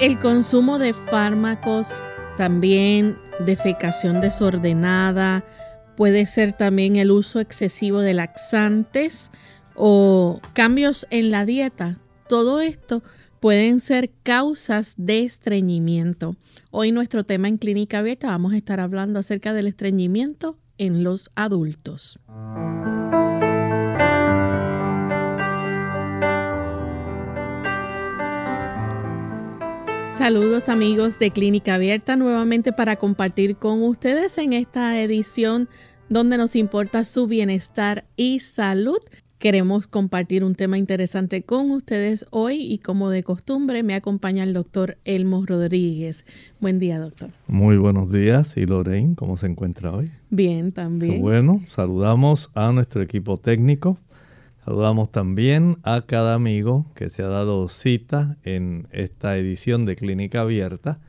El consumo de fármacos, también defecación desordenada, puede ser también el uso excesivo de laxantes o cambios en la dieta. Todo esto pueden ser causas de estreñimiento. Hoy nuestro tema en Clínica Abierta vamos a estar hablando acerca del estreñimiento en los adultos. Saludos amigos de Clínica Abierta nuevamente para compartir con ustedes en esta edición donde nos importa su bienestar y salud. Queremos compartir un tema interesante con ustedes hoy y como de costumbre me acompaña el doctor Elmo Rodríguez. Buen día, doctor. Muy buenos días. ¿Y Lorraine, cómo se encuentra hoy? Bien, también. bueno, saludamos a nuestro equipo técnico Saludamos también a cada amigo que se ha dado cita en esta edición de Clínica Abierta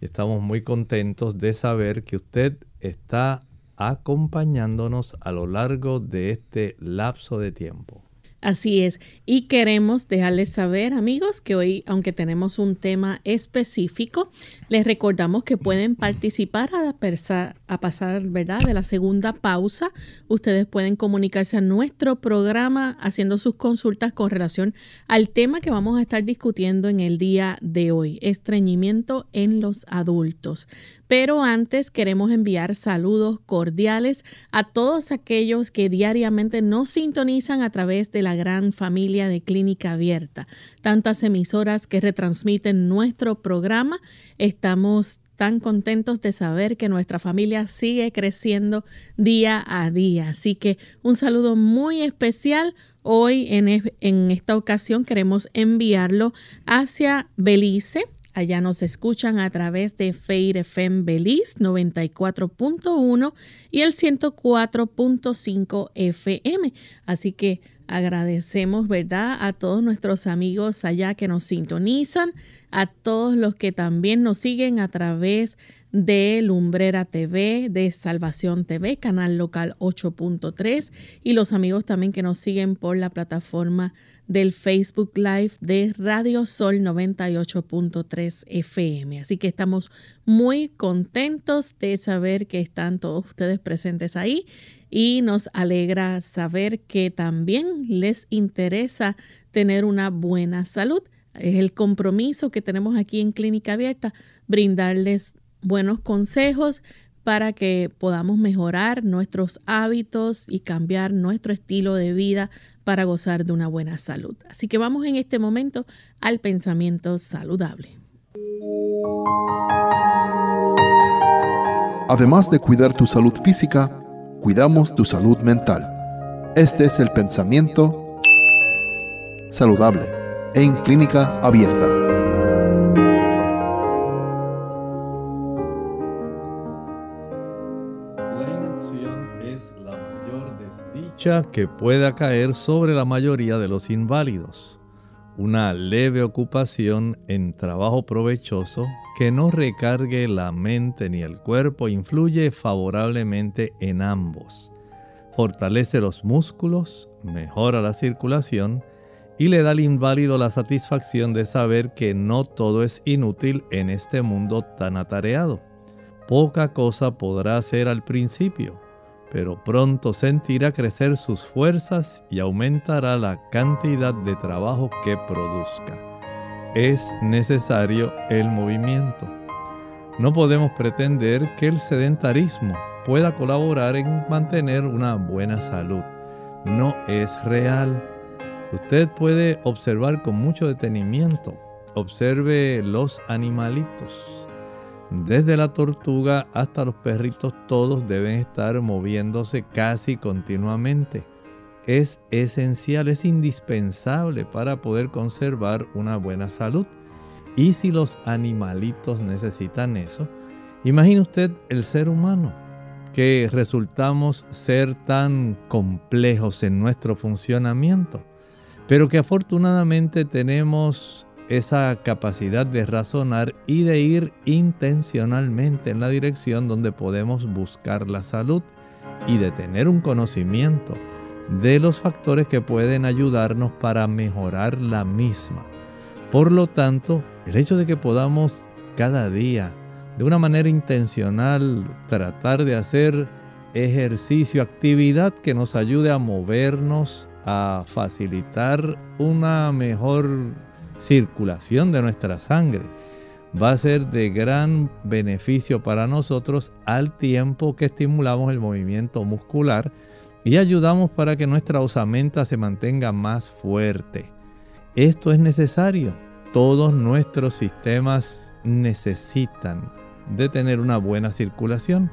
estamos muy contentos de saber que usted está acompañándonos a lo largo de este lapso de tiempo. Así es, y queremos dejarles saber, amigos, que hoy, aunque tenemos un tema específico, les recordamos que pueden participar a, pasar, ¿verdad?, de la segunda pausa. Ustedes pueden comunicarse a nuestro programa haciendo sus consultas con relación al tema que vamos a estar discutiendo en el día de hoy, estreñimiento en los adultos. Pero antes queremos enviar saludos cordiales a todos aquellos que diariamente nos sintonizan a través de la gran familia de Clínica Abierta. Tantas emisoras que retransmiten nuestro programa. Estamos tan contentos de saber que nuestra familia sigue creciendo día a día. Así que un saludo muy especial. Hoy en, esta ocasión queremos enviarlo hacia Belice, Allá nos escuchan a través de Feir FM Belize 94.1 y el 104.5 FM. Así que agradecemos, ¿verdad?, a todos nuestros amigos allá que nos sintonizan, a todos los que también nos siguen a través de Lumbrera TV, de Salvación TV, canal local 8.3 y los amigos también que nos siguen por la plataforma del Facebook Live de Radio Sol 98.3 FM. Así que estamos muy contentos de saber que están todos ustedes presentes ahí y nos alegra saber que también les interesa tener una buena salud. Es el compromiso que tenemos aquí en Clínica Abierta, brindarles buenos consejos, para que podamos mejorar nuestros hábitos y cambiar nuestro estilo de vida para gozar de una buena salud. Así que vamos en este momento al pensamiento saludable. Además de cuidar tu salud física, cuidamos tu salud mental. Este es el pensamiento saludable en clínica abierta. Que pueda caer sobre la mayoría de los inválidos. Una leve ocupación en trabajo provechoso que no recargue la mente ni el cuerpo influye favorablemente en ambos. Fortalece los músculos, mejora la circulación y le da al inválido la satisfacción de saber que no todo es inútil en este mundo tan atareado. Poca cosa podrá hacer al principio, pero pronto sentirá crecer sus fuerzas y aumentará la cantidad de trabajo que produzca. Es necesario el movimiento. No podemos pretender que el sedentarismo pueda colaborar en mantener una buena salud. No es real. Usted puede observar con mucho detenimiento. Observe los animalitos desde la tortuga hasta los perritos todos deben estar moviéndose casi continuamente. es esencial, es indispensable para poder conservar una buena salud. Y si los animalitos necesitan eso, imagine usted el ser humano, que resultamos ser tan complejos en nuestro funcionamiento, pero que afortunadamente tenemos esa capacidad de razonar y de ir intencionalmente en la dirección donde podemos buscar la salud y de tener un conocimiento de los factores que pueden ayudarnos para mejorar la misma. Por lo tanto, el hecho de que podamos cada día, de una manera intencional, tratar de hacer ejercicio, actividad que nos ayude a movernos, a facilitar una mejor circulación de nuestra sangre, va a ser de gran beneficio para nosotros al tiempo que estimulamos el movimiento muscular y ayudamos para que nuestra osamenta se mantenga más fuerte. Esto es necesario. Todos nuestros sistemas necesitan de tener una buena circulación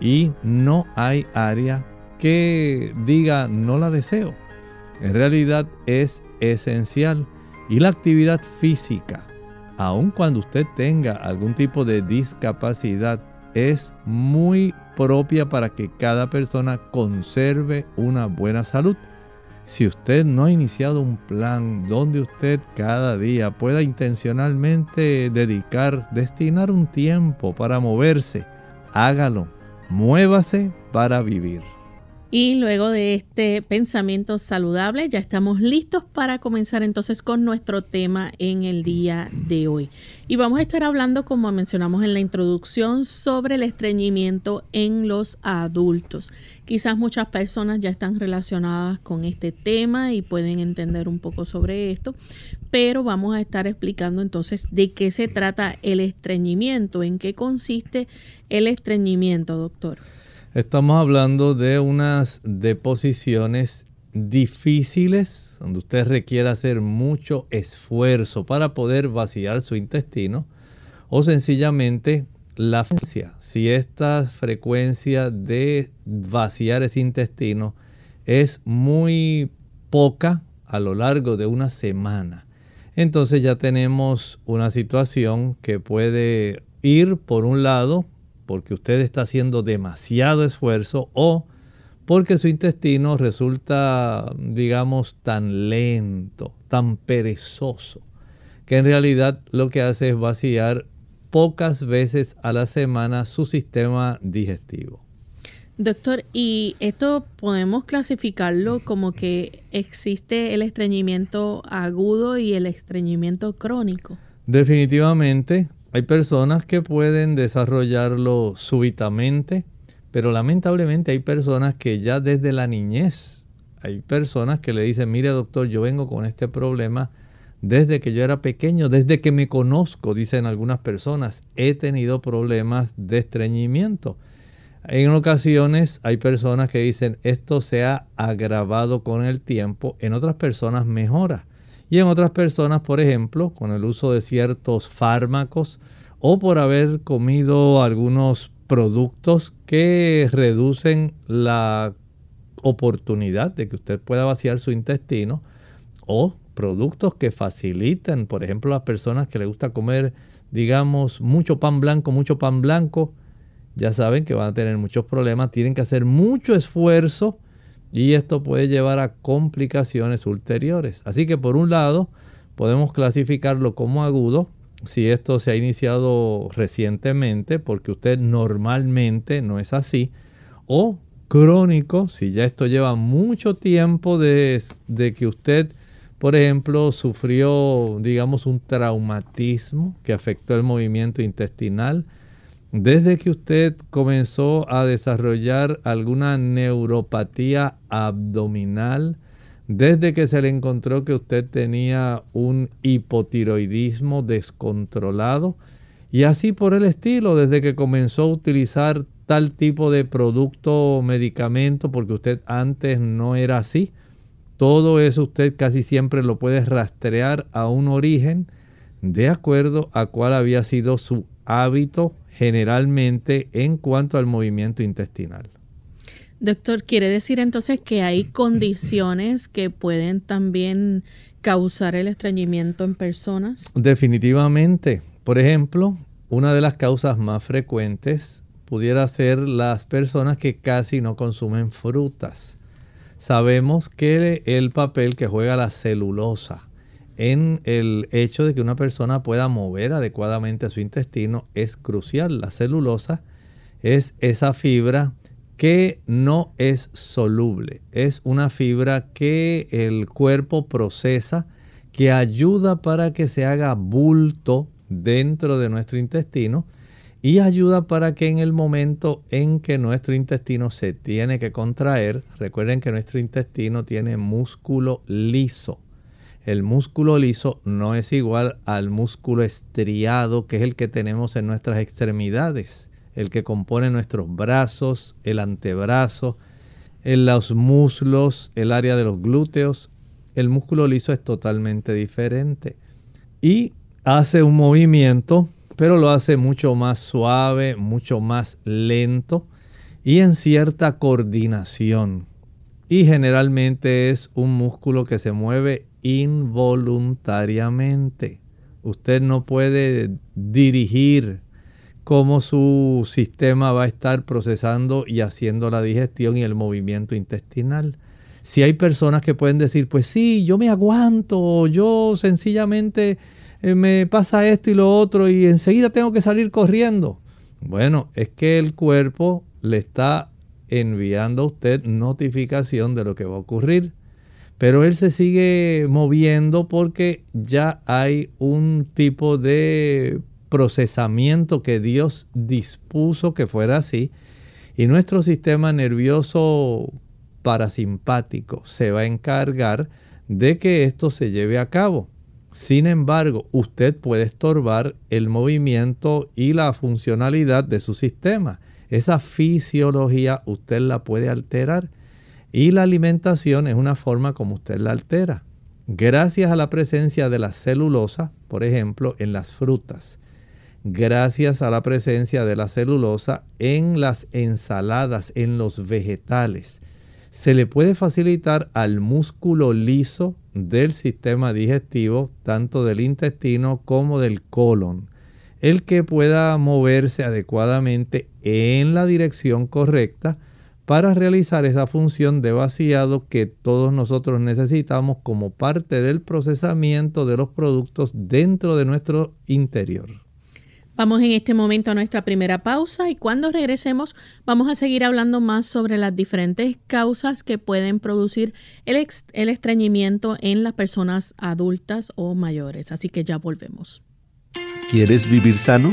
y no hay área que diga no la deseo. En realidad es esencial y la actividad física, aun cuando usted tenga algún tipo de discapacidad, es muy propia para que cada persona conserve una buena salud. Si usted no ha iniciado un plan donde usted cada día pueda intencionalmente dedicar, destinar un tiempo para moverse, hágalo. Muévase para vivir. Y luego de este pensamiento saludable, ya estamos listos para comenzar entonces con nuestro tema en el día de hoy. Y vamos a estar hablando, como mencionamos en la introducción, sobre el estreñimiento en los adultos. Quizás muchas personas ya están relacionadas con este tema y pueden entender un poco sobre esto, pero vamos a estar explicando entonces de qué se trata el estreñimiento, en qué consiste el estreñimiento, doctor. Estamos hablando de unas deposiciones difíciles, donde usted requiere hacer mucho esfuerzo para poder vaciar su intestino, o sencillamente la frecuencia. Si esta frecuencia de vaciar ese intestino es muy poca a lo largo de una semana, entonces ya tenemos una situación que puede ir por un lado porque usted está haciendo demasiado esfuerzo o porque su intestino resulta, digamos, tan lento, tan perezoso, que en realidad lo que hace es vaciar pocas veces a la semana su sistema digestivo. Doctor, ¿y esto podemos clasificarlo como que existe el estreñimiento agudo y el estreñimiento crónico? Definitivamente, hay personas que pueden desarrollarlo súbitamente, pero lamentablemente hay personas que ya desde la niñez, hay personas que le dicen, mire doctor, yo vengo con este problema desde que yo era pequeño, desde que me conozco, dicen algunas personas, he tenido problemas de estreñimiento. En ocasiones hay personas que dicen, esto se ha agravado con el tiempo, en otras personas mejora. Y en otras personas, por ejemplo, con el uso de ciertos fármacos o por haber comido algunos productos que reducen la oportunidad de que usted pueda vaciar su intestino o productos que faciliten, por ejemplo, a las personas que les gusta comer, digamos, mucho pan blanco, mucho pan blanco, ya saben que van a tener muchos problemas, tienen que hacer mucho esfuerzo y esto puede llevar a complicaciones ulteriores. Así que por un lado podemos clasificarlo como agudo si esto se ha iniciado recientemente porque usted normalmente no es así o crónico si ya esto lleva mucho tiempo de, que usted por ejemplo sufrió digamos un traumatismo que afectó el movimiento intestinal desde que usted comenzó a desarrollar alguna neuropatía abdominal, desde que se le encontró que usted tenía un hipotiroidismo descontrolado y así por el estilo, desde que comenzó a utilizar tal tipo de producto o medicamento, porque usted antes no era así. Todo eso usted casi siempre lo puede rastrear a un origen de acuerdo a cuál había sido su hábito generalmente en cuanto al movimiento intestinal. Doctor, ¿quiere decir entonces que hay condiciones que pueden también causar el estreñimiento en personas? Definitivamente. Por ejemplo, una de las causas más frecuentes pudiera ser las personas que casi no consumen frutas. Sabemos que el papel que juega la celulosa en el hecho de que una persona pueda mover adecuadamente su intestino es crucial. La celulosa es esa fibra que no es soluble. Es una fibra que el cuerpo procesa, que ayuda para que se haga bulto dentro de nuestro intestino y ayuda para que en el momento en que nuestro intestino se tiene que contraer, recuerden que nuestro intestino tiene músculo liso. El músculo liso no es igual al músculo estriado que es el que tenemos en nuestras extremidades el que compone nuestros brazos, el antebrazo, en los muslos, el área de los glúteos. El músculo liso es totalmente diferente. Y hace un movimiento, pero lo hace mucho más suave, mucho más lento y en cierta coordinación. Y generalmente es un músculo que se mueve involuntariamente. Usted no puede dirigir cómo su sistema va a estar procesando y haciendo la digestión y el movimiento intestinal. Si hay personas que pueden decir, pues sí, yo me aguanto, yo sencillamente eh, me pasa esto y lo otro y enseguida tengo que salir corriendo. Bueno, es que el cuerpo le está enviando a usted notificación de lo que va a ocurrir. Pero él se sigue moviendo porque ya hay un tipo de procesamiento que Dios dispuso que fuera así. Y nuestro sistema nervioso parasimpático se va a encargar de que esto se lleve a cabo. Sin embargo, usted puede estorbar el movimiento y la funcionalidad de su sistema. Esa fisiología usted la puede alterar y la alimentación es una forma como usted la altera. Gracias a la presencia de la celulosa, por ejemplo, en las frutas, gracias a la presencia de la celulosa en las ensaladas, en los vegetales. Se le puede facilitar al músculo liso del sistema digestivo, tanto del intestino como del colon, el que pueda moverse adecuadamente en la dirección correcta para realizar esa función de vaciado que todos nosotros necesitamos como parte del procesamiento de los productos dentro de nuestro interior. Vamos en este momento a nuestra primera pausa y cuando regresemos vamos a seguir hablando más sobre las diferentes causas que pueden producir el, el estreñimiento en las personas adultas o mayores. Así que ya volvemos. ¿Quieres vivir sano?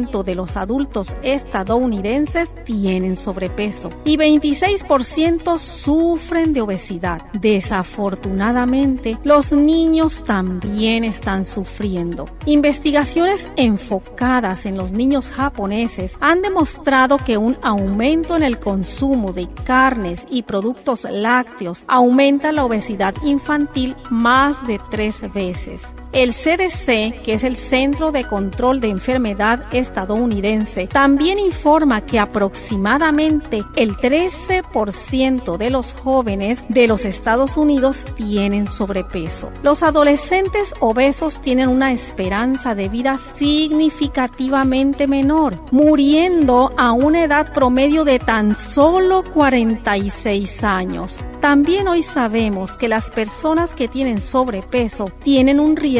26% de los adultos estadounidenses tienen sobrepeso y 26% sufren de obesidad. Desafortunadamente, los niños también están sufriendo. Investigaciones enfocadas en los niños japoneses han demostrado que un aumento en el consumo de carnes y productos lácteos aumenta la obesidad infantil más de tres veces. El CDC, que es el Centro de Control de Enfermedad estadounidense, también informa que aproximadamente el 13% de los jóvenes de los Estados Unidos tienen sobrepeso. Los adolescentes obesos tienen una esperanza de vida significativamente menor, muriendo a una edad promedio de tan solo 46 años. También hoy sabemos que las personas que tienen sobrepeso tienen un riesgo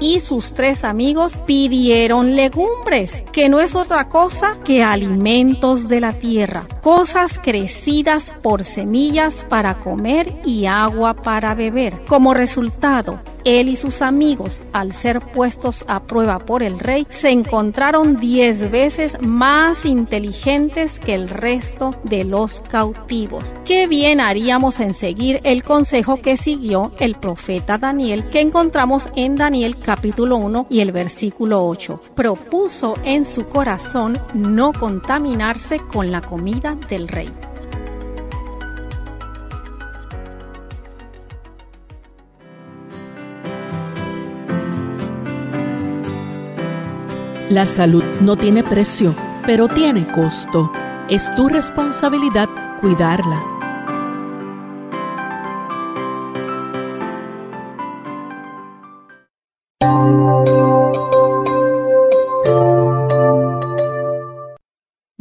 y sus tres amigos pidieron legumbres, que no es otra cosa que alimentos de la tierra, cosas crecidas por semillas para comer y agua para beber. Como resultado, él y sus amigos, al ser puestos a prueba por el rey, se encontraron diez veces más inteligentes que el resto de los cautivos. Qué bien haríamos en seguir el consejo que siguió el profeta Daniel, que encontramos en Daniel capítulo 1 y el versículo 8. Propuso en su corazón no contaminarse con la comida del rey. La salud no tiene precio, pero tiene costo. Es tu responsabilidad cuidarla.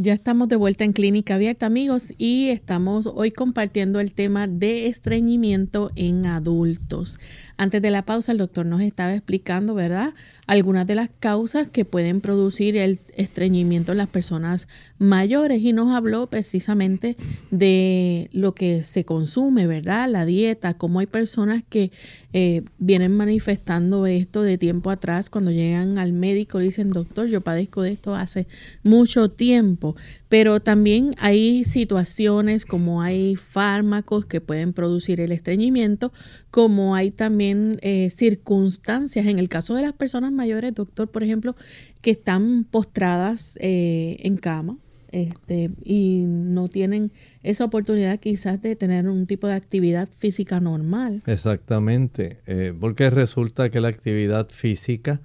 Ya estamos de vuelta en Clínica Abierta, amigos, y estamos hoy compartiendo el tema de estreñimiento en adultos. Antes de la pausa, el doctor nos estaba explicando, ¿verdad?, algunas de las causas que pueden producir el estreñimiento en las personas mayores y nos habló precisamente de lo que se consume, ¿verdad?, la dieta, cómo hay personas que eh, vienen manifestando esto de tiempo atrás cuando llegan al médico dicen, doctor, yo padezco de esto hace mucho tiempo pero también hay situaciones como hay fármacos que pueden producir el estreñimiento, como hay también eh, circunstancias, en el caso de las personas mayores, doctor, por ejemplo, que están postradas eh, en cama. Este, y no tienen esa oportunidad quizás de tener un tipo de actividad física normal. Exactamente, eh, porque resulta que la actividad física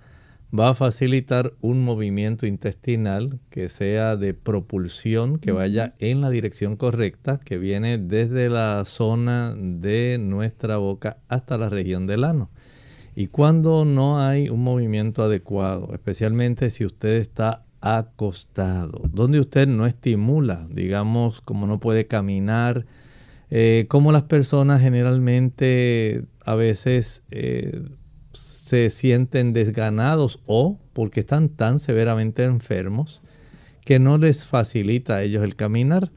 va a facilitar un movimiento intestinal que sea de propulsión, que vaya en la dirección correcta, que viene desde la zona de nuestra boca hasta la región del ano. Y cuando no hay un movimiento adecuado, especialmente si usted está acostado, donde usted no estimula, digamos, como no puede caminar, eh, como las personas generalmente a veces eh, se sienten desganados o porque están tan severamente enfermos que no les facilita a ellos el caminar.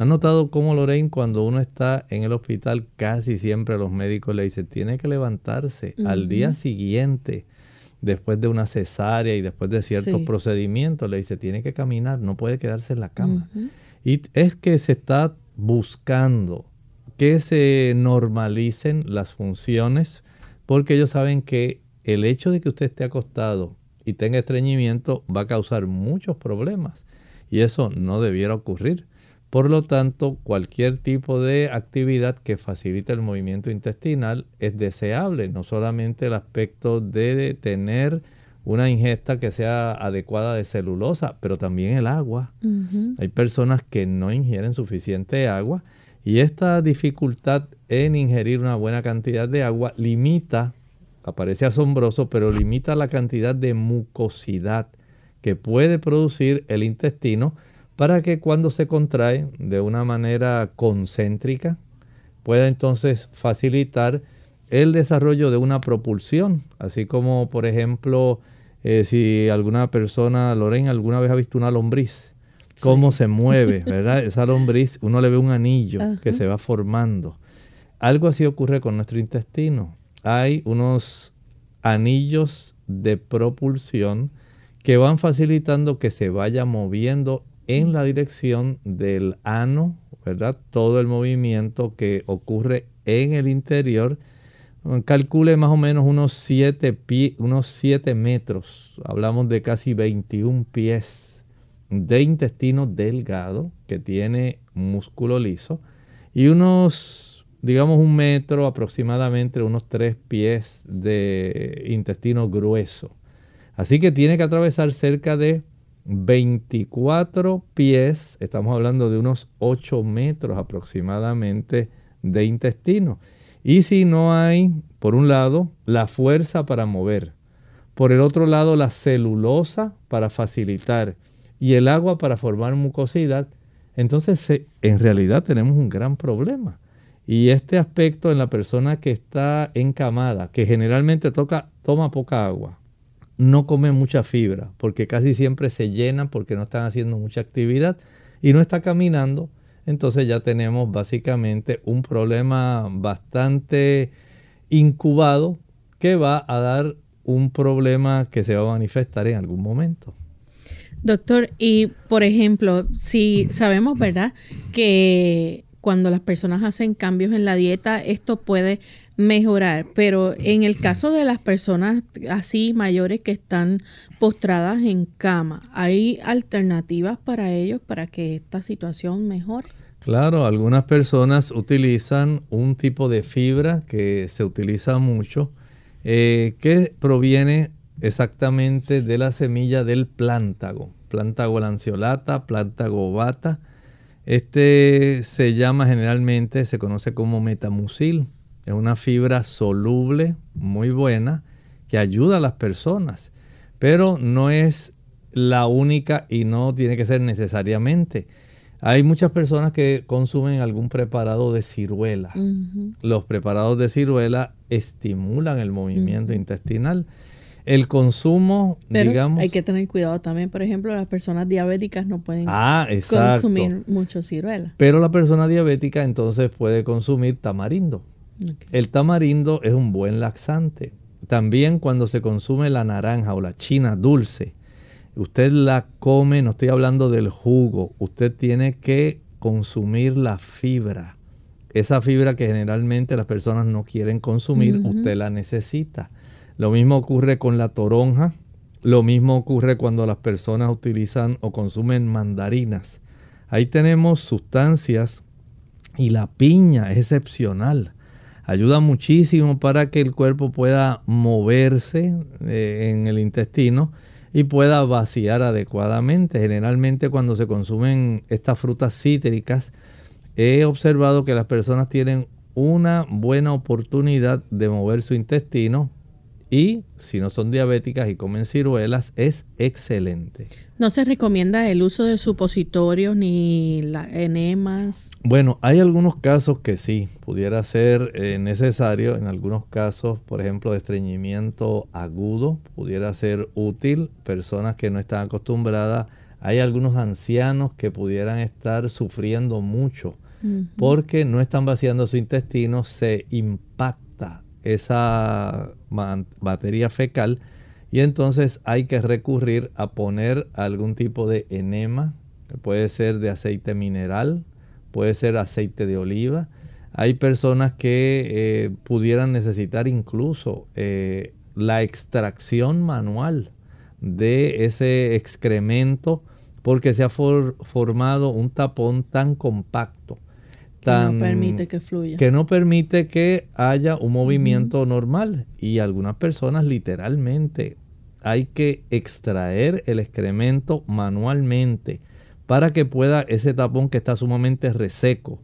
¿Han notado cómo Lorraine cuando uno está en el hospital casi siempre los médicos le dicen tiene que levantarse al día siguiente después de una cesárea y después de ciertos procedimientos le dice tiene que caminar, no puede quedarse en la cama. Y es que se está buscando que se normalicen las funciones porque ellos saben que el hecho de que usted esté acostado y tenga estreñimiento va a causar muchos problemas y eso no debiera ocurrir. Por lo tanto, cualquier tipo de actividad que facilite el movimiento intestinal es deseable, no solamente el aspecto de tener una ingesta que sea adecuada de celulosa, pero también el agua. Hay personas que no ingieren suficiente agua y esta dificultad en ingerir una buena cantidad de agua limita aparece asombroso, pero limita la cantidad de mucosidad que puede producir el intestino para que cuando se contrae de una manera concéntrica pueda entonces facilitar el desarrollo de una propulsión, así como por ejemplo eh, si alguna persona, Lorena, alguna vez ha visto una lombriz, cómo se mueve, ¿verdad? Esa lombriz, uno le ve un anillo que se va formando. Algo así ocurre con nuestro intestino. Hay unos anillos de propulsión que van facilitando que se vaya moviendo en la dirección del ano, ¿verdad? Todo el movimiento que ocurre en el interior. Calcule más o menos unos 7 unos metros. Hablamos de casi 21 pies de intestino delgado que tiene músculo liso y unos, digamos, un metro aproximadamente, unos 3 pies de intestino grueso. Así que tiene que atravesar cerca de 24 pies, estamos hablando de unos 8 metros aproximadamente de intestino. Y si no hay, por un lado, la fuerza para mover, por el otro lado, la celulosa para facilitar y el agua para formar mucosidad, entonces en realidad tenemos un gran problema. Y este aspecto en la persona que está encamada, que generalmente toca, toma poca agua, no comen mucha fibra, porque casi siempre se llenan porque no están haciendo mucha actividad y no está caminando, entonces ya tenemos básicamente un problema bastante incubado que va a dar un problema que se va a manifestar en algún momento. Doctor, y por ejemplo, si sabemos, ¿verdad?, que cuando las personas hacen cambios en la dieta, esto puede mejorar. Pero en el caso de las personas así mayores que están postradas en cama, ¿hay alternativas para ellos para que esta situación mejore? Claro, algunas personas utilizan un tipo de fibra que se utiliza mucho, eh, que proviene exactamente de la semilla del plántago, plántago lanceolata, plántago bata este se llama generalmente, se conoce como metamucil. Es una fibra soluble muy buena que ayuda a las personas, pero no es la única y no tiene que ser necesariamente. Hay muchas personas que consumen algún preparado de ciruela. Los preparados de ciruela estimulan el movimiento intestinal el consumo, digamos. Hay que tener cuidado también, por ejemplo, las personas diabéticas no pueden ah, consumir mucho ciruela. Pero la persona diabética entonces puede consumir tamarindo. El tamarindo es un buen laxante. También cuando se consume la naranja o la china dulce, usted la come, no estoy hablando del jugo, usted tiene que consumir la fibra. Esa fibra que generalmente las personas no quieren consumir, usted la necesita. Lo mismo ocurre con la toronja, lo mismo ocurre cuando las personas utilizan o consumen mandarinas. Ahí tenemos sustancias y la piña es excepcional. Ayuda muchísimo para que el cuerpo pueda moverse eh, en el intestino y pueda vaciar adecuadamente. Generalmente cuando se consumen estas frutas cítricas, he observado que las personas tienen una buena oportunidad de mover su intestino y si no son diabéticas y comen ciruelas, es excelente. ¿No se recomienda el uso de supositorios ni la, enemas? Bueno, hay algunos casos que sí, pudiera ser eh, necesario. En algunos casos, por ejemplo, de estreñimiento agudo, pudiera ser útil. Personas que no están acostumbradas. Hay algunos ancianos que pudieran estar sufriendo mucho porque no están vaciando su intestino, se impacta esa materia fecal y entonces hay que recurrir a poner algún tipo de enema, puede ser de aceite mineral, puede ser aceite de oliva. Hay personas que eh, pudieran necesitar incluso eh, la extracción manual de ese excremento porque se ha formado un tapón tan compacto que no permite que fluya. Que no permite que haya un movimiento normal. Y algunas personas literalmente hay que extraer el excremento manualmente para que pueda ese tapón que está sumamente reseco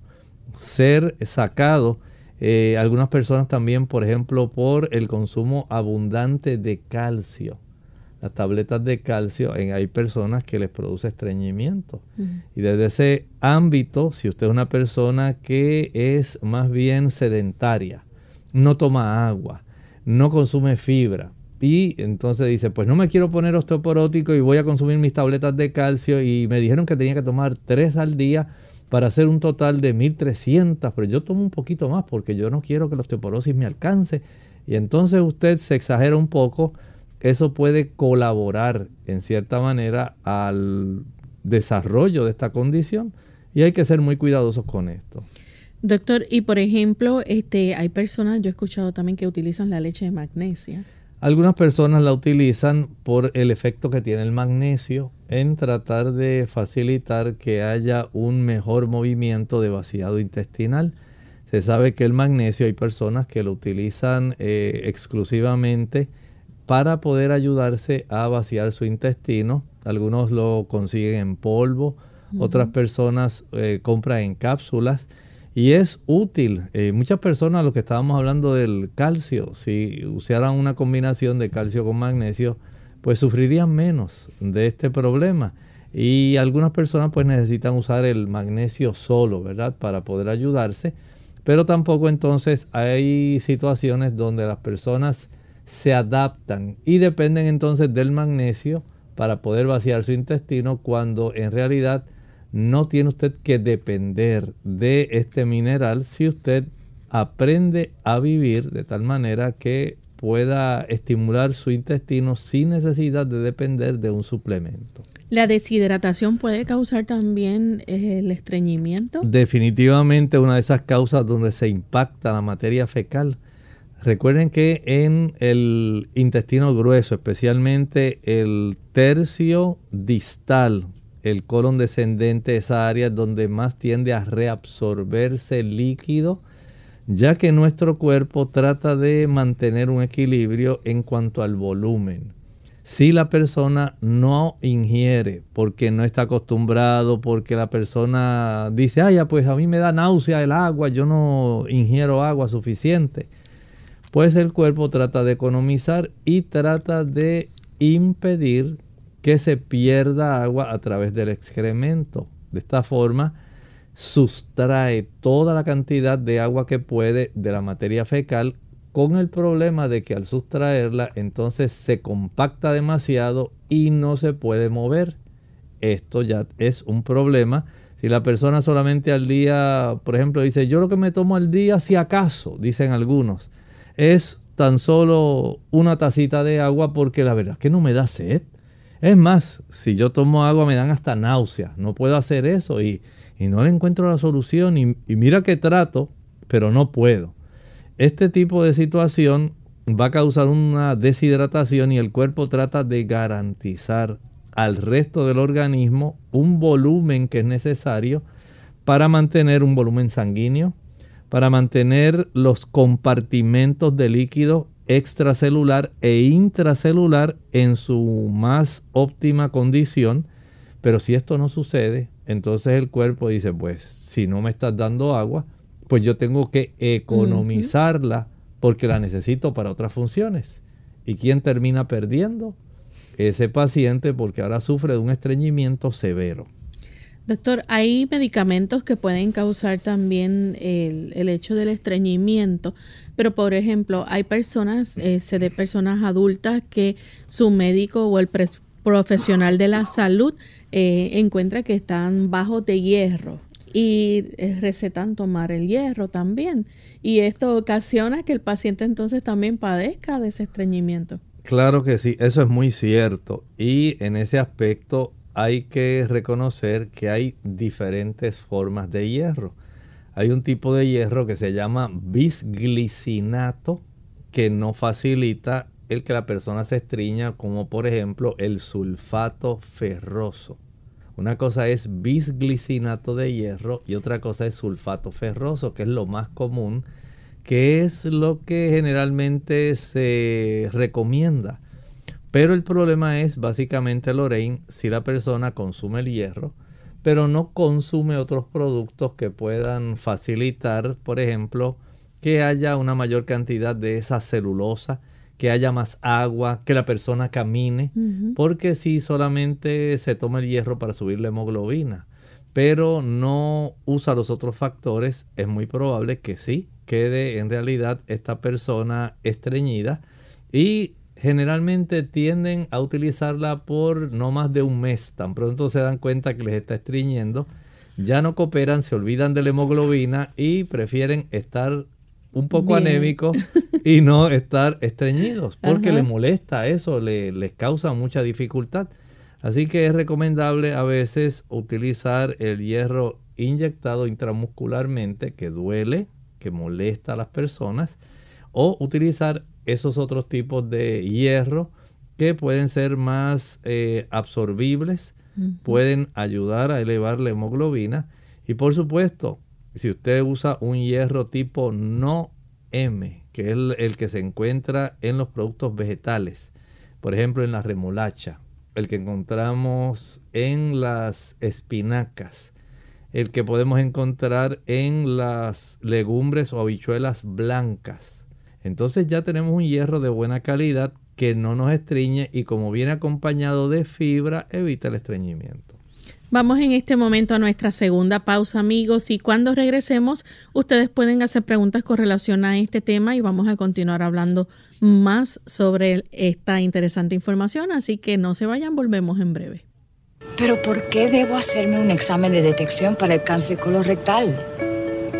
ser sacado. Eh, algunas personas también, por ejemplo, por el consumo abundante de calcio. Las tabletas de calcio, en, hay personas que les produce estreñimiento. Y desde ese ámbito, si usted es una persona que es más bien sedentaria, no toma agua, no consume fibra, y entonces dice, pues no me quiero poner osteoporótico y voy a consumir mis tabletas de calcio y me dijeron que tenía que tomar tres al día para hacer un total de 1300, pero yo tomo un poquito más porque yo no quiero que la osteoporosis me alcance. Y entonces usted se exagera un poco, eso puede colaborar en cierta manera al desarrollo de esta condición y hay que ser muy cuidadosos con esto. Doctor, y por ejemplo, este, hay personas, yo he escuchado también que utilizan la leche de magnesia. Algunas personas la utilizan por el efecto que tiene el magnesio en tratar de facilitar que haya un mejor movimiento de vaciado intestinal. Se sabe que el magnesio hay personas que lo utilizan eh, exclusivamente para poder ayudarse a vaciar su intestino. Algunos lo consiguen en polvo, otras personas eh, compran en cápsulas y es útil. Eh, muchas personas, lo que estábamos hablando del calcio, si usaran una combinación de calcio con magnesio, pues sufrirían menos de este problema. Y algunas personas pues necesitan usar el magnesio solo, ¿verdad? Para poder ayudarse. Pero tampoco entonces hay situaciones donde las personas se adaptan y dependen entonces del magnesio para poder vaciar su intestino cuando en realidad no tiene usted que depender de este mineral si usted aprende a vivir de tal manera que pueda estimular su intestino sin necesidad de depender de un suplemento. ¿La deshidratación puede causar también eh, el estreñimiento? Definitivamente una de esas causas donde se impacta la materia fecal. Recuerden que en el intestino grueso, especialmente el tercio distal, el colon descendente, esa área donde más tiende a reabsorberse líquido, ya que nuestro cuerpo trata de mantener un equilibrio en cuanto al volumen. Si la persona no ingiere porque no está acostumbrado, porque la persona dice, ay, pues a mí me da náusea el agua, yo no ingiero agua suficiente, pues el cuerpo trata de economizar y trata de impedir que se pierda agua a través del excremento. De esta forma, sustrae toda la cantidad de agua que puede de la materia fecal con el problema de que al sustraerla entonces se compacta demasiado y no se puede mover. Esto ya es un problema. Si la persona solamente al día, por ejemplo, dice, yo lo que me tomo al día, si acaso, dicen algunos, es tan solo una tacita de agua porque la verdad es que no me da sed. Es más, si yo tomo agua me dan hasta náuseas. No puedo hacer eso y, no le encuentro la solución. Y, y mira que trato, pero no puedo. Este tipo de situación va a causar una deshidratación y el cuerpo trata de garantizar al resto del organismo un volumen que es necesario para mantener un volumen sanguíneo, para mantener los compartimentos de líquido extracelular e intracelular en su más óptima condición. Pero si esto no sucede, entonces el cuerpo dice, pues si no me estás dando agua, pues yo tengo que economizarla porque la necesito para otras funciones. ¿Y quién termina perdiendo? Ese paciente porque ahora sufre de un estreñimiento severo. Doctor, hay medicamentos que pueden causar también el, hecho del estreñimiento, pero por ejemplo, hay personas, eh, se de personas adultas que su médico o el profesional de la salud eh, encuentra que están bajos de hierro y eh, recetan tomar el hierro también. Y esto ocasiona que el paciente entonces también padezca de ese estreñimiento. Claro que sí, eso es muy cierto. Y en ese aspecto hay que reconocer que hay diferentes formas de hierro. Hay un tipo de hierro que se llama bisglicinato que no facilita el que la persona se estriña, como por ejemplo el sulfato ferroso. Una cosa es bisglicinato de hierro y otra cosa es sulfato ferroso, que es lo más común, que es lo que generalmente se recomienda pero el problema es básicamente, Lorraine, si la persona consume el hierro, pero no consume otros productos que puedan facilitar, por ejemplo, que haya una mayor cantidad de esa celulosa que haya más agua, que la persona camine, porque si solamente se toma el hierro para subir la hemoglobina, pero no usa los otros factores, es muy probable que sí quede en realidad esta persona estreñida y generalmente tienden a utilizarla por no más de un mes. Tan pronto se dan cuenta que les está estreñiendo, ya no cooperan, se olvidan de la hemoglobina y prefieren estar un poco anémicos y no estar estreñidos porque les molesta eso, les causa mucha dificultad. Así que es recomendable a veces utilizar el hierro inyectado intramuscularmente que duele, que molesta a las personas, o utilizar esos otros tipos de hierro que pueden ser más eh, absorbibles, pueden ayudar a elevar la hemoglobina y por supuesto, si usted usa un hierro tipo no M, que es el que se encuentra en los productos vegetales, por ejemplo en la remolacha, el que encontramos en las espinacas, el que podemos encontrar en las legumbres o habichuelas blancas. Entonces ya tenemos un hierro de buena calidad que no nos estreñe y como viene acompañado de fibra evita el estreñimiento. Vamos en este momento a nuestra segunda pausa, amigos, y cuando regresemos, ustedes pueden hacer preguntas con relación a este tema y vamos a continuar hablando más sobre esta interesante información, así que no se vayan, volvemos en breve. Pero ¿por qué debo hacerme un examen de detección para el cáncer colorectal?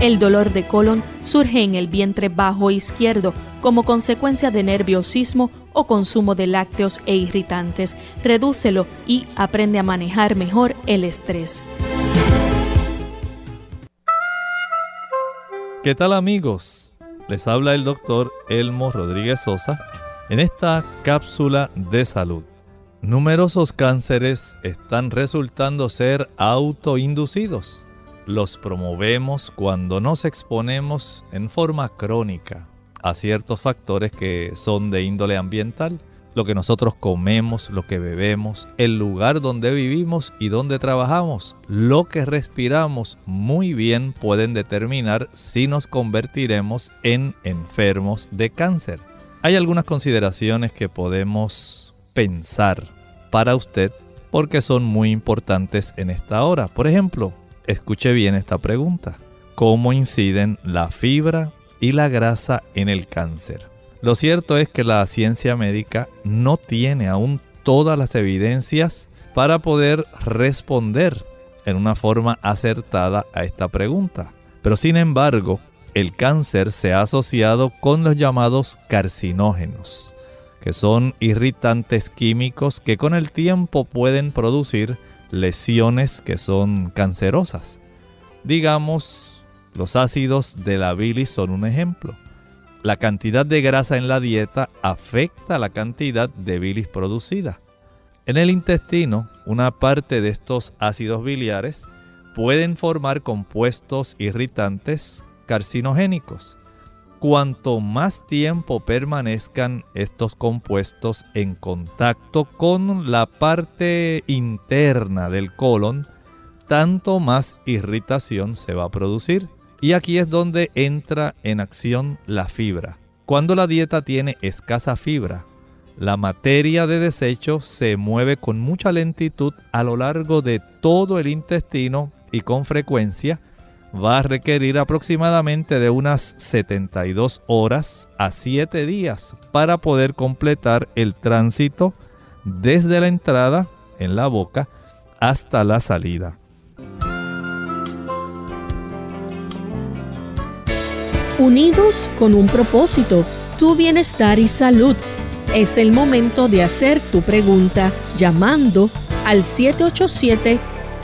El dolor de colon surge en el vientre bajo izquierdo como consecuencia de nerviosismo o consumo de lácteos e irritantes. Redúcelo y aprende a manejar mejor el estrés. ¿Qué tal amigos? Les habla el doctor Elmo Rodríguez Sosa en esta cápsula de salud. Numerosos cánceres están resultando ser autoinducidos los promovemos cuando nos exponemos en forma crónica a ciertos factores que son de índole ambiental, lo que nosotros comemos, lo que bebemos, el lugar donde vivimos y donde trabajamos, lo que respiramos, muy bien pueden determinar si nos convertiremos en enfermos de cáncer. Hay algunas consideraciones que podemos pensar para usted porque son muy importantes en esta hora. Por ejemplo, Escuche bien esta pregunta. ¿Cómo inciden la fibra y la grasa en el cáncer? Lo cierto es que la ciencia médica no tiene aún todas las evidencias para poder responder en una forma acertada a esta pregunta. Pero sin embargo, el cáncer se ha asociado con los llamados carcinógenos, que son irritantes químicos que con el tiempo pueden producir lesiones que son cancerosas. Digamos, los ácidos de la bilis son un ejemplo. La cantidad de grasa en la dieta afecta la cantidad de bilis producida. En el intestino, una parte de estos ácidos biliares pueden formar compuestos irritantes carcinogénicos cuanto más tiempo permanezcan estos compuestos en contacto con la parte interna del colon, tanto más irritación se va a producir. Y aquí es donde entra en acción la fibra. Cuando la dieta tiene escasa fibra, la materia de desecho se mueve con mucha lentitud a lo largo de todo el intestino y con frecuencia va a requerir aproximadamente de unas 72 horas a 7 días para poder completar el tránsito desde la entrada en la boca hasta la salida. Unidos con un propósito, tu bienestar y salud. Es el momento de hacer tu pregunta llamando al 787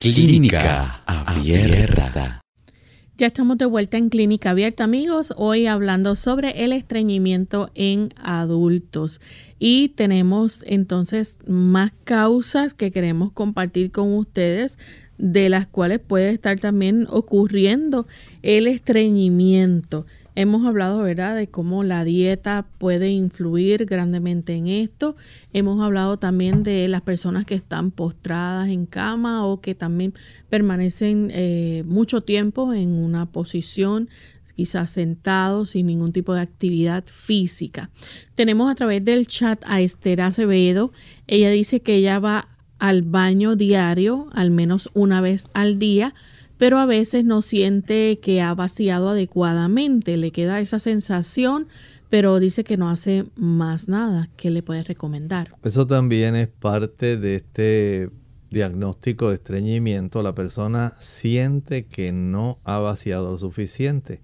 Clínica Abierta. Ya estamos de vuelta en Clínica Abierta, amigos. Hoy hablando sobre el estreñimiento en adultos. Y tenemos entonces más causas que queremos compartir con ustedes, de las cuales puede estar también ocurriendo el estreñimiento. Hemos hablado, ¿verdad?, de cómo la dieta puede influir grandemente en esto. Hemos hablado también de las personas que están postradas en cama o que también permanecen eh, mucho tiempo en una posición quizás sentados sin ningún tipo de actividad física. Tenemos a través del chat a Esther Acevedo. Ella dice que ella va al baño diario, al menos una vez al día pero a veces no siente que ha vaciado adecuadamente, le queda esa sensación, pero dice que no hace más nada. ¿Qué le puedes recomendar? Eso también es parte de este diagnóstico de estreñimiento. La persona siente que no ha vaciado lo suficiente.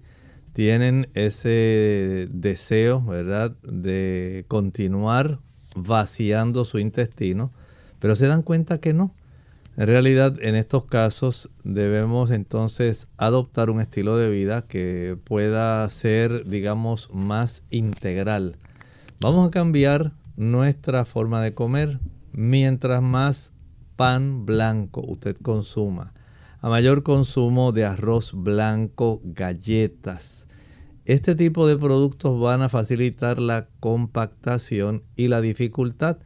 Tienen ese deseo, ¿verdad?, de continuar vaciando su intestino, pero se dan cuenta que no en realidad, en estos casos debemos entonces adoptar un estilo de vida que pueda ser, digamos, más integral. Vamos a cambiar nuestra forma de comer. Mientras más pan blanco usted consuma, a mayor consumo de arroz blanco, galletas, este tipo de productos van a facilitar la compactación y la dificultad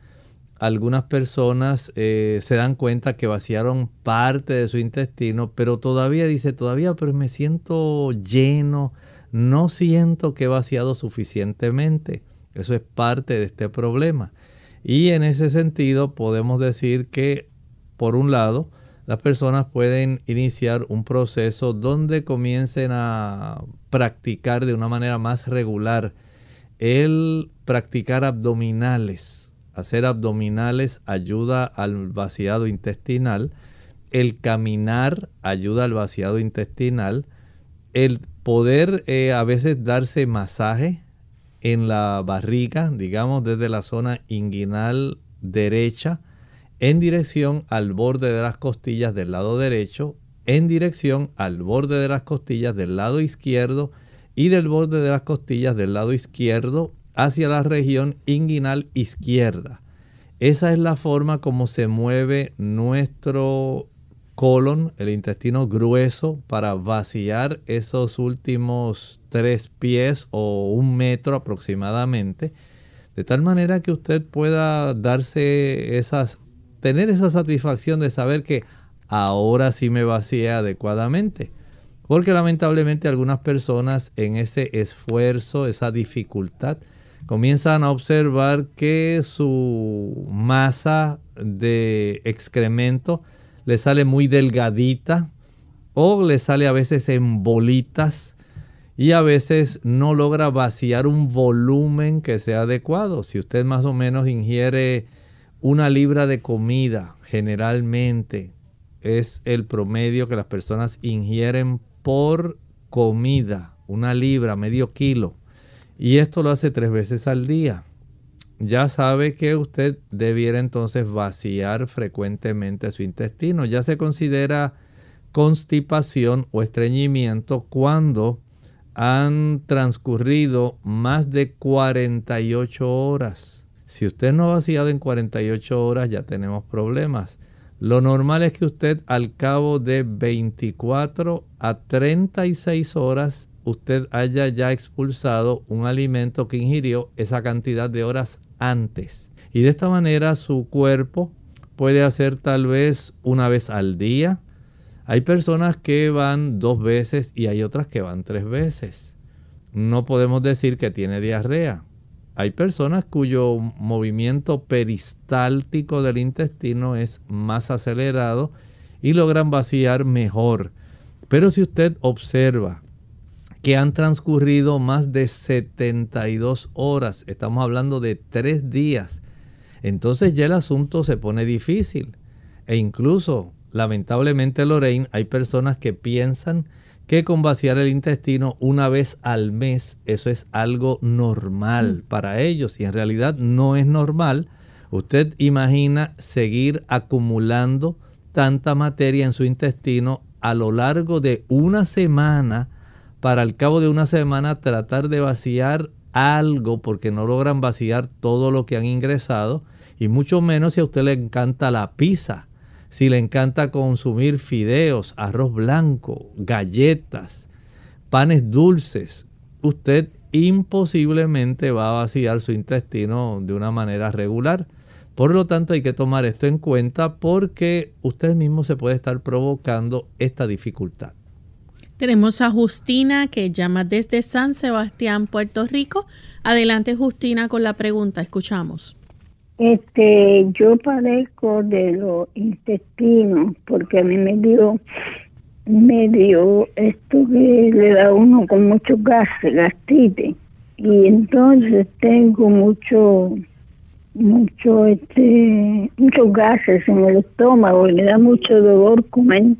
algunas personas eh, se dan cuenta que vaciaron parte de su intestino, pero todavía dice, todavía, pero me siento lleno, no siento que he vaciado suficientemente. Eso es parte de este problema. Y en ese sentido podemos decir que, por un lado, las personas pueden iniciar un proceso donde comiencen a practicar de una manera más regular el practicar abdominales Hacer abdominales ayuda al vaciado intestinal. El caminar ayuda al vaciado intestinal. El poder eh, a veces darse masaje en la barriga, digamos desde la zona inguinal derecha, en dirección al borde de las costillas del lado derecho, en dirección al borde de las costillas del lado izquierdo y del borde de las costillas del lado izquierdo hacia la región inguinal izquierda. Esa es la forma como se mueve nuestro colon, el intestino grueso, para vaciar esos últimos tres pies o un metro aproximadamente, de tal manera que usted pueda darse esas, tener esa satisfacción de saber que ahora sí me vacía adecuadamente. Porque lamentablemente algunas personas en ese esfuerzo, esa dificultad, comienzan a observar que su masa de excremento le sale muy delgadita o le sale a veces en bolitas y a veces no logra vaciar un volumen que sea adecuado. Si usted más o menos ingiere una libra de comida, generalmente es el promedio que las personas ingieren por comida, una libra, medio kilo. Y esto lo hace tres veces al día. Ya sabe que usted debiera entonces vaciar frecuentemente su intestino. Ya se considera constipación o estreñimiento cuando han transcurrido más de 48 horas. Si usted no ha vaciado en 48 horas ya tenemos problemas. Lo normal es que usted al cabo de 24 a 36 horas usted haya ya expulsado un alimento que ingirió esa cantidad de horas antes. Y de esta manera su cuerpo puede hacer tal vez una vez al día. Hay personas que van dos veces y hay otras que van tres veces. No podemos decir que tiene diarrea. Hay personas cuyo movimiento peristáltico del intestino es más acelerado y logran vaciar mejor. Pero si usted observa que han transcurrido más de 72 horas. Estamos hablando de tres días. Entonces ya el asunto se pone difícil. E incluso, lamentablemente, Lorraine, hay personas que piensan que con vaciar el intestino una vez al mes, eso es algo normal mm. para ellos. Y en realidad no es normal. Usted imagina seguir acumulando tanta materia en su intestino a lo largo de una semana para al cabo de una semana tratar de vaciar algo porque no logran vaciar todo lo que han ingresado y mucho menos si a usted le encanta la pizza, si le encanta consumir fideos, arroz blanco, galletas, panes dulces, usted imposiblemente va a vaciar su intestino de una manera regular. Por lo tanto hay que tomar esto en cuenta porque usted mismo se puede estar provocando esta dificultad. Tenemos a Justina que llama desde San Sebastián, Puerto Rico. Adelante Justina con la pregunta, escuchamos. Este, yo padezco de los intestinos porque a mí me dio me dio esto que le da uno con muchos gases, gastritis. Y entonces tengo mucho mucho este muchos gases en el estómago y me da mucho dolor comer.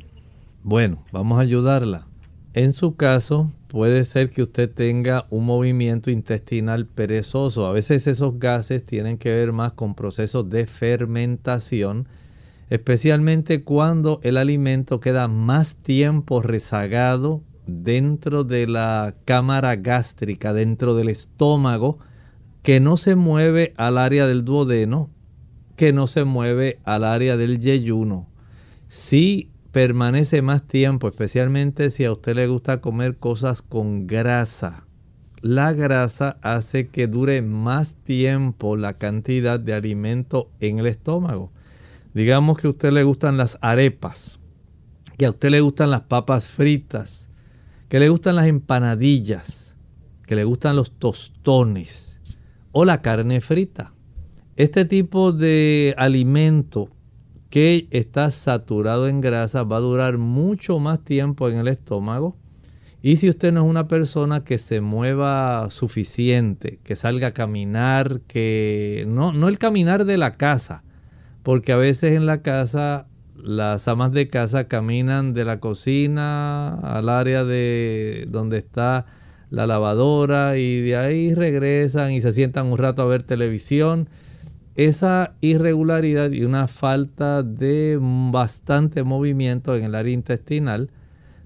Bueno, vamos a ayudarla. En su caso, puede ser que usted tenga un movimiento intestinal perezoso. A veces esos gases tienen que ver más con procesos de fermentación, especialmente cuando el alimento queda más tiempo rezagado dentro de la cámara gástrica, dentro del estómago, que no se mueve al área del duodeno, que no se mueve al área del yeyuno. Si permanece más tiempo, especialmente si a usted le gusta comer cosas con grasa. La grasa hace que dure más tiempo la cantidad de alimento en el estómago. Digamos que a usted le gustan las arepas, que a usted le gustan las papas fritas, que le gustan las empanadillas, que le gustan los tostones o la carne frita. Este tipo de alimento que está saturado en grasa va a durar mucho más tiempo en el estómago. Y si usted no es una persona que se mueva suficiente, que salga a caminar, que no, no el caminar de la casa, porque a veces en la casa las amas de casa caminan de la cocina al área de donde está la lavadora y de ahí regresan y se sientan un rato a ver televisión esa irregularidad y una falta de bastante movimiento en el área intestinal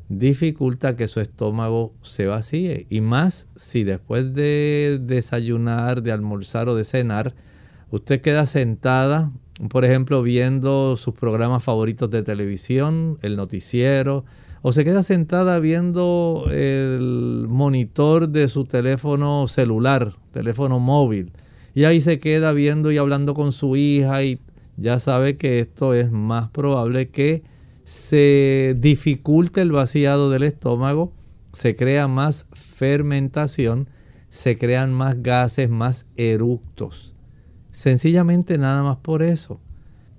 dificulta que su estómago se vacíe. Y más si después de desayunar, de almorzar o de cenar, usted queda sentada, por ejemplo, viendo sus programas favoritos de televisión, el noticiero, o se queda sentada viendo el monitor de su teléfono celular, teléfono móvil y ahí se queda viendo y hablando con su hija y ya sabe que esto es más probable que se dificulte el vaciado del estómago, se crea más fermentación, se crean más gases, más eructos. Sencillamente nada más por eso.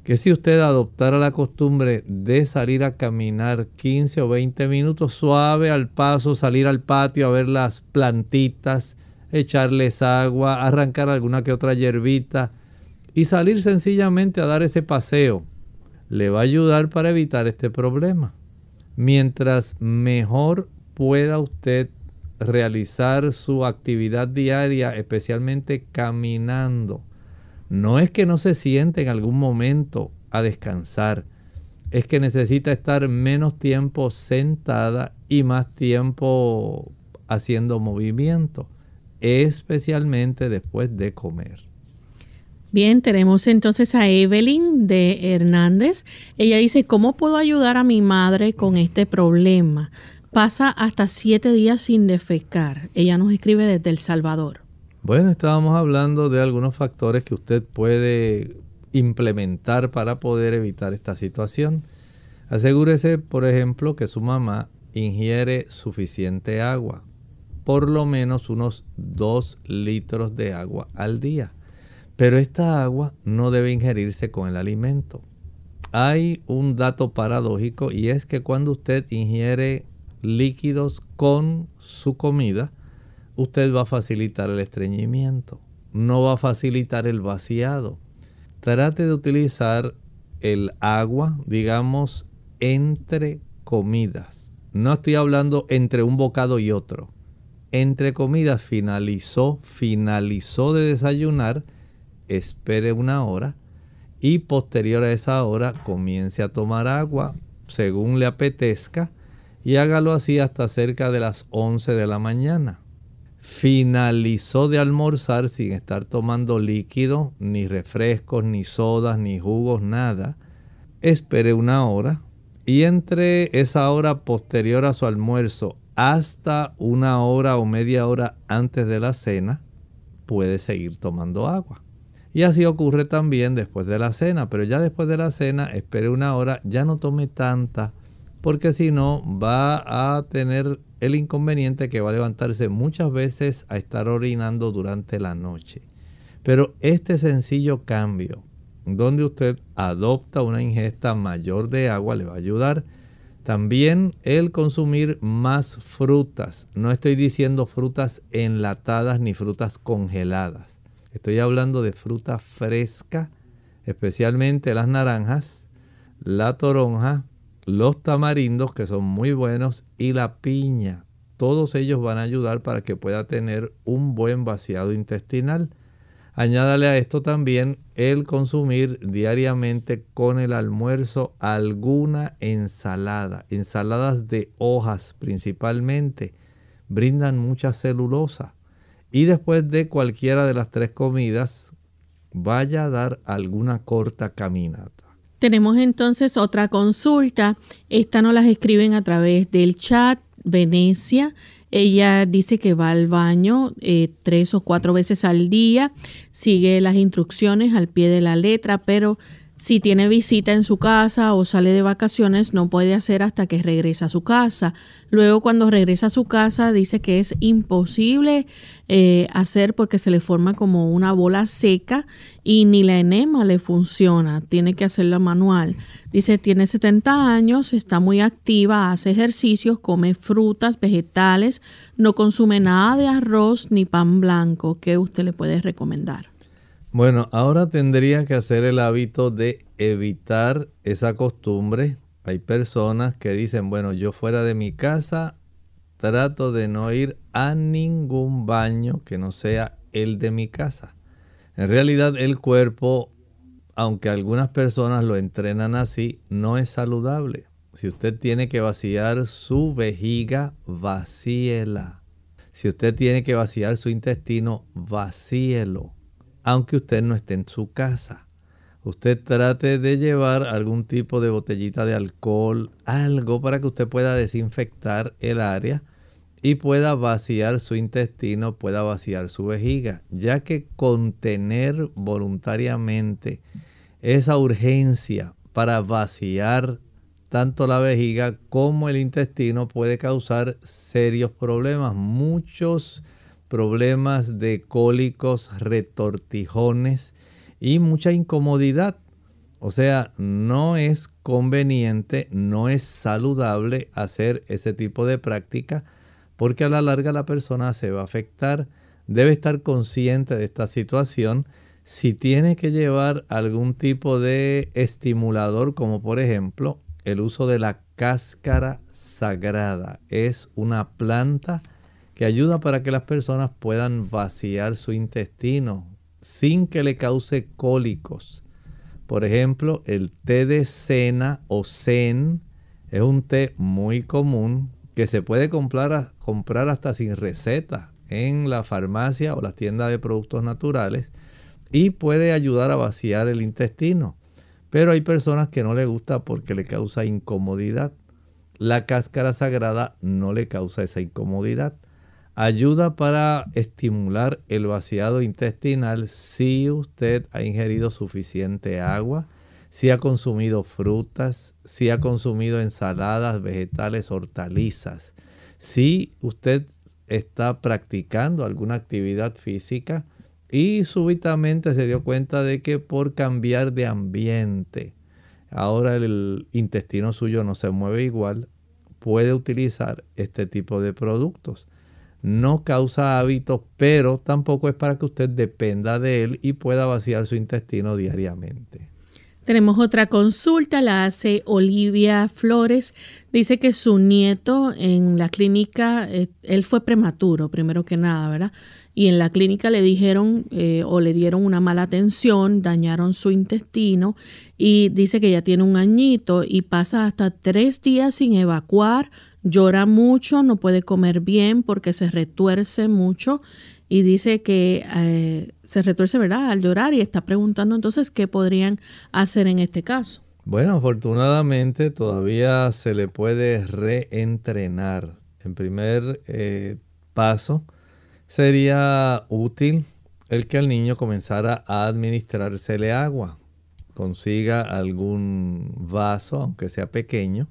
Que si usted adoptara la costumbre de salir a caminar 15 o 20 minutos suave al paso, salir al patio a ver las plantitas, echarles agua, arrancar alguna que otra hierbita y salir sencillamente a dar ese paseo. Le va a ayudar para evitar este problema. Mientras mejor pueda usted realizar su actividad diaria, especialmente caminando. No es que no se siente en algún momento a descansar, es que necesita estar menos tiempo sentada y más tiempo haciendo movimiento especialmente después de comer. Bien, tenemos entonces a Evelyn de Hernández. Ella dice, ¿cómo puedo ayudar a mi madre con este problema? Pasa hasta siete días sin defecar. Ella nos escribe desde El Salvador. Bueno, estábamos hablando de algunos factores que usted puede implementar para poder evitar esta situación. Asegúrese, por ejemplo, que su mamá ingiere suficiente agua por lo menos unos 2 litros de agua al día. Pero esta agua no debe ingerirse con el alimento. Hay un dato paradójico y es que cuando usted ingiere líquidos con su comida, usted va a facilitar el estreñimiento, no va a facilitar el vaciado. Trate de utilizar el agua, digamos, entre comidas. No estoy hablando entre un bocado y otro. Entre comidas finalizó, finalizó de desayunar, espere una hora y posterior a esa hora comience a tomar agua según le apetezca y hágalo así hasta cerca de las 11 de la mañana. Finalizó de almorzar sin estar tomando líquido, ni refrescos, ni sodas, ni jugos, nada. Espere una hora y entre esa hora posterior a su almuerzo hasta una hora o media hora antes de la cena, puede seguir tomando agua. Y así ocurre también después de la cena, pero ya después de la cena espere una hora, ya no tome tanta, porque si no va a tener el inconveniente que va a levantarse muchas veces a estar orinando durante la noche. Pero este sencillo cambio, donde usted adopta una ingesta mayor de agua, le va a ayudar. También el consumir más frutas. No estoy diciendo frutas enlatadas ni frutas congeladas Estoy hablando de fruta fresca, especialmente las naranjas, la toronja, los tamarindos que son muy buenos y la piña. Todos ellos van a ayudar para que pueda tener un buen vaciado intestinal. Añádale a esto también el consumir diariamente con el almuerzo alguna ensalada, ensaladas de hojas principalmente, brindan mucha celulosa. Y después de cualquiera de las tres comidas, vaya a dar alguna corta caminata. Tenemos entonces otra consulta. Esta nos las escriben a través del chat. Venecia. Ella dice que va al baño eh, tres o cuatro veces al día, sigue las instrucciones al pie de la letra, pero si tiene visita en su casa o sale de vacaciones, no puede hacer hasta que regresa a su casa. Luego cuando regresa a su casa dice que es imposible eh, hacer porque se le forma como una bola seca y ni la enema le funciona. Tiene que hacerla manual. Dice, tiene 70 años, está muy activa, hace ejercicios, come frutas, vegetales, no consume nada de arroz ni pan blanco. ¿Qué usted le puede recomendar? Bueno, ahora tendría que hacer el hábito de evitar esa costumbre. Hay personas que dicen, bueno, yo fuera de mi casa trato de no ir a ningún baño que no sea el de mi casa. En realidad el cuerpo, aunque algunas personas lo entrenan así, no es saludable. Si usted tiene que vaciar su vejiga, vacíela. Si usted tiene que vaciar su intestino, vacíelo aunque usted no esté en su casa. Usted trate de llevar algún tipo de botellita de alcohol, algo para que usted pueda desinfectar el área y pueda vaciar su intestino, pueda vaciar su vejiga, ya que contener voluntariamente esa urgencia para vaciar tanto la vejiga como el intestino puede causar serios problemas. Muchos problemas de cólicos, retortijones y mucha incomodidad. O sea, no es conveniente, no es saludable hacer ese tipo de práctica porque a la larga la persona se va a afectar. Debe estar consciente de esta situación. Si tiene que llevar algún tipo de estimulador, como por ejemplo el uso de la cáscara sagrada, es una planta que ayuda para que las personas puedan vaciar su intestino sin que le cause cólicos. Por ejemplo, el té de cena o zen es un té muy común que se puede comprar, comprar hasta sin receta en la farmacia o las tiendas de productos naturales y puede ayudar a vaciar el intestino. Pero hay personas que no le gusta porque le causa incomodidad. La cáscara sagrada no le causa esa incomodidad. Ayuda para estimular el vaciado intestinal si usted ha ingerido suficiente agua, si ha consumido frutas, si ha consumido ensaladas, vegetales, hortalizas. Si usted está practicando alguna actividad física y súbitamente se dio cuenta de que por cambiar de ambiente, ahora el intestino suyo no se mueve igual, puede utilizar este tipo de productos. No causa hábitos, pero tampoco es para que usted dependa de él y pueda vaciar su intestino diariamente. Tenemos otra consulta, la hace Olivia Flores. Dice que su nieto en la clínica, eh, él fue prematuro, primero que nada, ¿verdad? Y en la clínica le dijeron eh, o le dieron una mala atención, dañaron su intestino y dice que ya tiene un añito y pasa hasta tres días sin evacuar, llora mucho, no puede comer bien porque se retuerce mucho y dice que eh, se retuerce, ¿verdad?, al llorar y está preguntando entonces qué podrían hacer en este caso. Bueno, afortunadamente todavía se le puede reentrenar. En primer eh, paso, sería útil el que al niño comenzara a administrársele agua. Consiga algún vaso, aunque sea pequeño,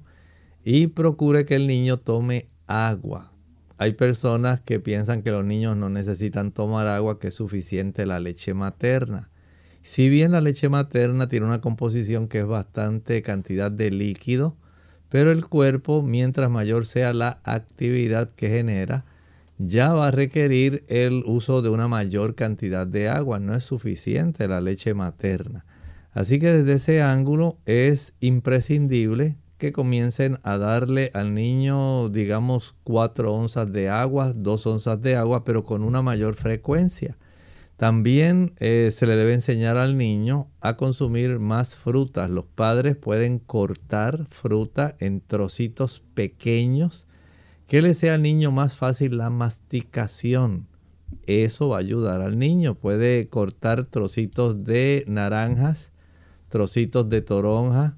y procure que el niño tome agua hay personas que piensan que los niños no necesitan tomar agua, que es suficiente la leche materna. Si bien la leche materna tiene una composición que es bastante cantidad de líquido, pero el cuerpo, mientras mayor sea la actividad que genera, ya va a requerir el uso de una mayor cantidad de agua. No es suficiente la leche materna. Así que desde ese ángulo es imprescindible que comiencen a darle al niño, digamos, 4 onzas de agua, 2 onzas de agua, pero con una mayor frecuencia. También eh, se le debe enseñar al niño a consumir más frutas. Los padres pueden cortar fruta en trocitos pequeños que le sea al niño más fácil la masticación. Eso va a ayudar al niño. Puede cortar trocitos de naranjas, trocitos de toronja,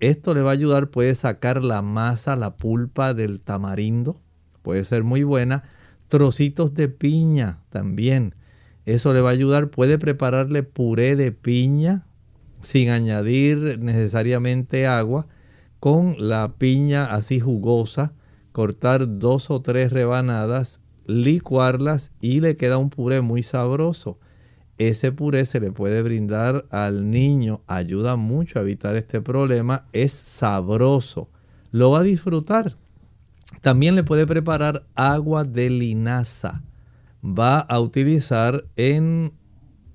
esto le va a ayudar, puede sacar la masa, la pulpa del tamarindo, puede ser muy buena. Trocitos de piña también. Eso le va a ayudar. Puede prepararle puré de piña sin añadir necesariamente agua, con la piña así jugosa, cortar dos o tres rebanadas, licuarlas y le queda un puré muy sabroso ese puré se le puede brindar al niño, ayuda mucho a evitar este problema, es sabroso, lo va a disfrutar. También le puede preparar agua de linaza. Va a utilizar en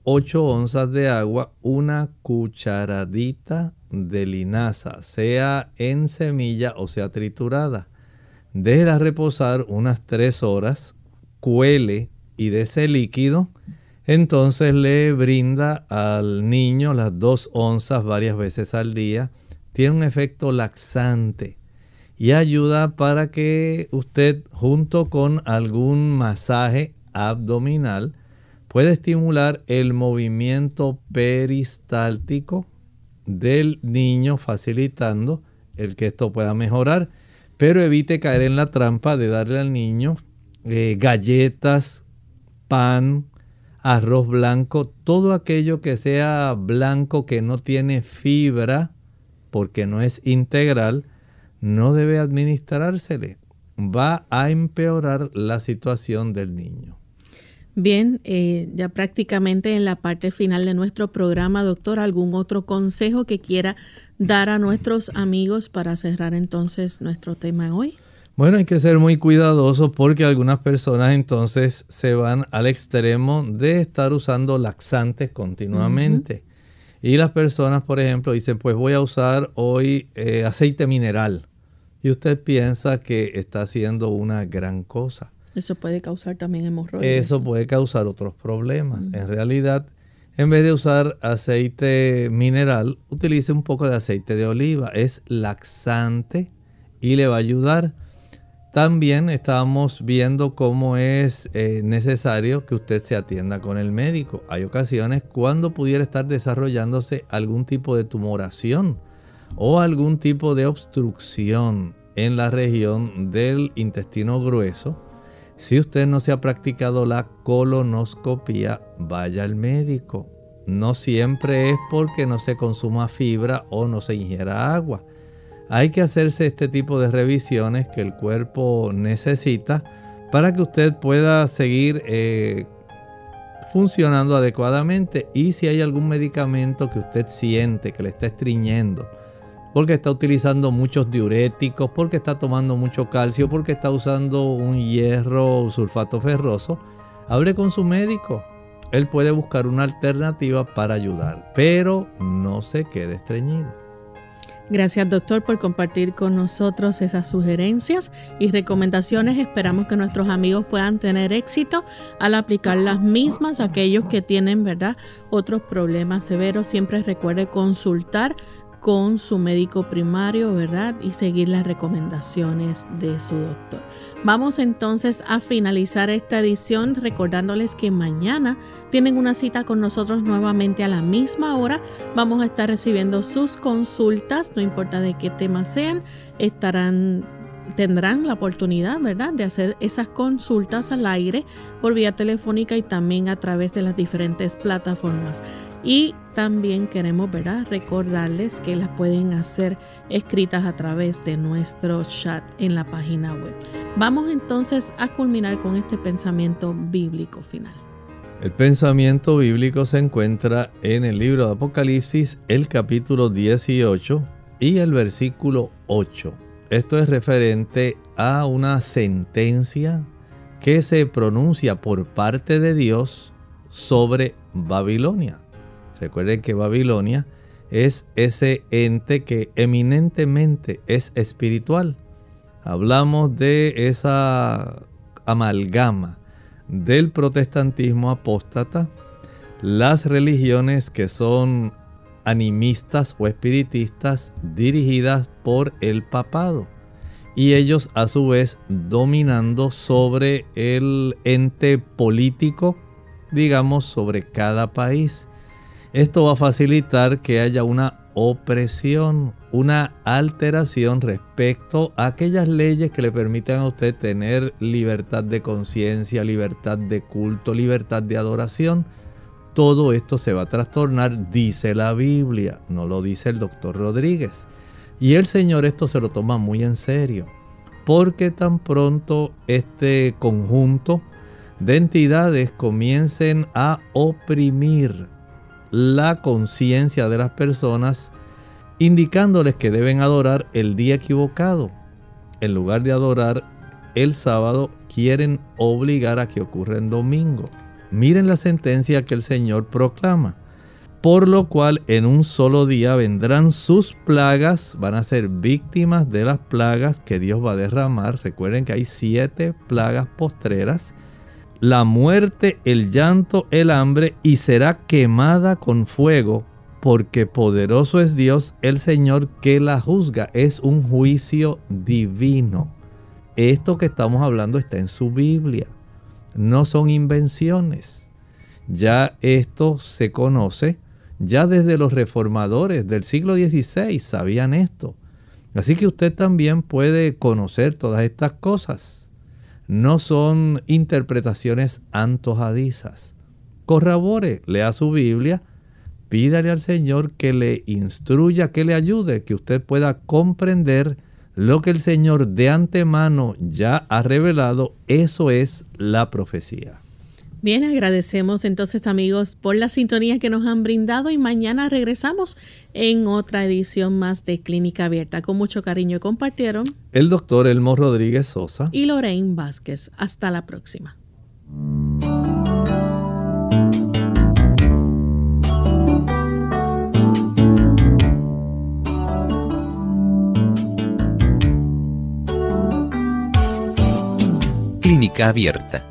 8 onzas de agua una cucharadita de linaza, sea en semilla o sea triturada. Déjela reposar unas 3 horas, cuele y de ese líquido entonces le brinda al niño las dos onzas varias veces al día. Tiene un efecto laxante y ayuda para que usted junto con algún masaje abdominal puede estimular el movimiento peristáltico del niño facilitando el que esto pueda mejorar. Pero evite caer en la trampa de darle al niño eh, galletas, pan, arroz blanco, todo aquello que sea blanco que no tiene fibra, porque no es integral, no debe administrársele. Va a empeorar la situación del niño. Bien, eh, ya prácticamente en la parte final de nuestro programa, doctor, ¿algún otro consejo que quiera dar a nuestros amigos para cerrar entonces nuestro tema hoy? Bueno, hay que ser muy cuidadosos porque algunas personas entonces se van al extremo de estar usando laxantes continuamente. Y las personas, por ejemplo, dicen, pues voy a usar hoy eh, aceite mineral. Y usted piensa que está haciendo una gran cosa. Eso puede causar también hemorroides. Eso puede causar otros problemas. En realidad, en vez de usar aceite mineral, utilice un poco de aceite de oliva. Es laxante y le va a ayudar. También estamos viendo cómo es eh, necesario que usted se atienda con el médico. Hay ocasiones cuando pudiera estar desarrollándose algún tipo de tumoración o algún tipo de obstrucción en la región del intestino grueso. Si usted no se ha practicado la colonoscopia, vaya al médico. No siempre es porque no se consuma fibra o no se ingiera agua hay que hacerse este tipo de revisiones que el cuerpo necesita para que usted pueda seguir eh, funcionando adecuadamente y si hay algún medicamento que usted siente que le está estriñendo porque está utilizando muchos diuréticos, porque está tomando mucho calcio, porque está usando un hierro sulfato ferroso, hable con su médico. Él puede buscar una alternativa para ayudar, pero no se quede estreñido. Gracias doctor por compartir con nosotros esas sugerencias y recomendaciones. Esperamos que nuestros amigos puedan tener éxito al aplicar las mismas. Aquellos que tienen, ¿verdad? Otros problemas severos, siempre recuerde consultar con su médico primario, ¿verdad? Y seguir las recomendaciones de su doctor. Vamos entonces a finalizar esta edición recordándoles que mañana tienen una cita con nosotros nuevamente a la misma hora. Vamos a estar recibiendo sus consultas, no importa de qué tema sean, estarán tendrán la oportunidad, ¿verdad?, de hacer esas consultas al aire por vía telefónica y también a través de las diferentes plataformas. Y también queremos, ¿verdad?, recordarles que las pueden hacer escritas a través de nuestro chat en la página web. Vamos entonces a culminar con este pensamiento bíblico final. El pensamiento bíblico se encuentra en el libro de Apocalipsis, el capítulo 18 y el versículo 8 esto es referente a una sentencia que se pronuncia por parte de Dios sobre Babilonia. Recuerden que Babilonia es ese ente que eminentemente es espiritual. Hablamos de esa amalgama del protestantismo apóstata, las religiones que son animistas o espiritistas dirigidas por el papado y ellos a su vez dominando sobre el ente político, digamos, sobre cada país. Esto va a facilitar que haya una opresión, una alteración respecto a aquellas leyes que le permitan a usted tener libertad de conciencia, libertad de culto, libertad de adoración todo esto se va a trastornar, dice la Biblia, no lo dice el doctor Rodríguez. Y el Señor esto se lo toma muy en serio, porque tan pronto este conjunto de entidades comiencen a oprimir la conciencia de las personas, indicándoles que deben adorar el día equivocado. En lugar de adorar el sábado, quieren obligar a que ocurra en domingo. Miren la sentencia que el Señor proclama. Por lo cual en un solo día vendrán sus plagas, van a ser víctimas de las plagas que Dios va a derramar. Recuerden que hay siete plagas postreras. La muerte, el llanto, el hambre y será quemada con fuego, porque poderoso es Dios, el Señor que la juzga. Es un juicio divino. Esto que estamos hablando está en su Biblia no son invenciones. Ya esto se conoce, ya desde los reformadores del siglo XVI sabían esto. Así que usted también puede conocer todas estas cosas. No son interpretaciones antojadizas. Corrobore, lea su Biblia, pídale al Señor que le instruya, que le ayude, que usted pueda comprender lo que el Señor de antemano ya ha revelado, eso es la profecía. Bien, agradecemos entonces amigos por la sintonía que nos han brindado y mañana regresamos en otra edición más de Clínica Abierta. Con mucho cariño compartieron el doctor Elmo Rodríguez Sosa y Lorraine Vázquez. Hasta la próxima. Clínica Abierta.